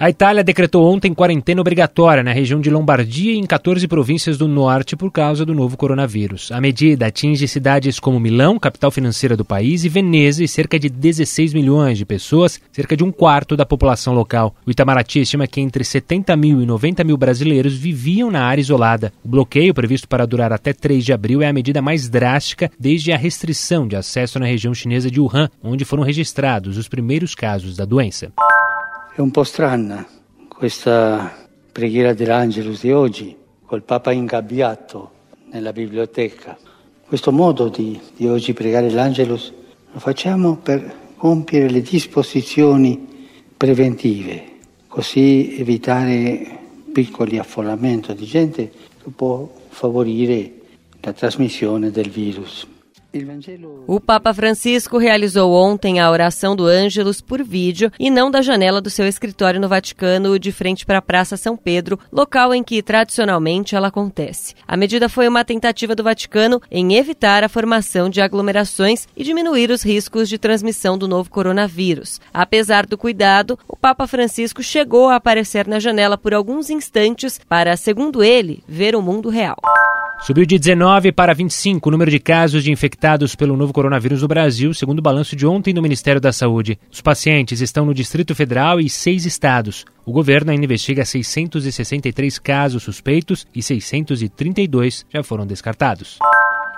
A Itália decretou ontem quarentena obrigatória na região de Lombardia e em 14 províncias do norte por causa do novo coronavírus. A medida atinge cidades como Milão, capital financeira do país, e Veneza, e cerca de 16 milhões de pessoas, cerca de um quarto da população local. O Itamaraty estima que entre 70 mil e 90 mil brasileiros viviam na área isolada. O bloqueio, previsto para durar até 3 de abril, é a medida mais drástica desde a restrição de acesso na região chinesa de Wuhan, onde foram registrados os primeiros casos da doença. È un po' strana questa preghiera dell'Angelus di oggi, col Papa ingabbiato nella biblioteca. Questo modo di, di oggi pregare l'Angelus lo facciamo per compiere le disposizioni preventive, così evitare piccoli affollamenti di gente che può favorire la trasmissione del virus. O Papa Francisco realizou ontem a oração do Ângelus por vídeo e não da janela do seu escritório no Vaticano, de frente para a Praça São Pedro, local em que tradicionalmente ela acontece. A medida foi uma tentativa do Vaticano em evitar a formação de aglomerações e diminuir os riscos de transmissão do novo coronavírus. Apesar do cuidado, o Papa Francisco chegou a aparecer na janela por alguns instantes para, segundo ele, ver o mundo real. Subiu de 19 para 25 o número de casos de infectados pelo novo coronavírus no Brasil, segundo o balanço de ontem do Ministério da Saúde. Os pacientes estão no Distrito Federal e seis estados. O governo ainda investiga 663 casos suspeitos e 632 já foram descartados.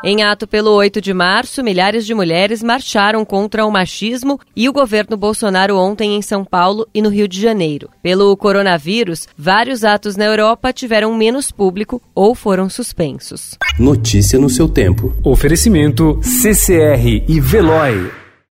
Em ato pelo 8 de março, milhares de mulheres marcharam contra o machismo e o governo Bolsonaro ontem em São Paulo e no Rio de Janeiro. Pelo coronavírus, vários atos na Europa tiveram menos público ou foram suspensos. Notícia no seu tempo. Oferecimento CCR e Veloy.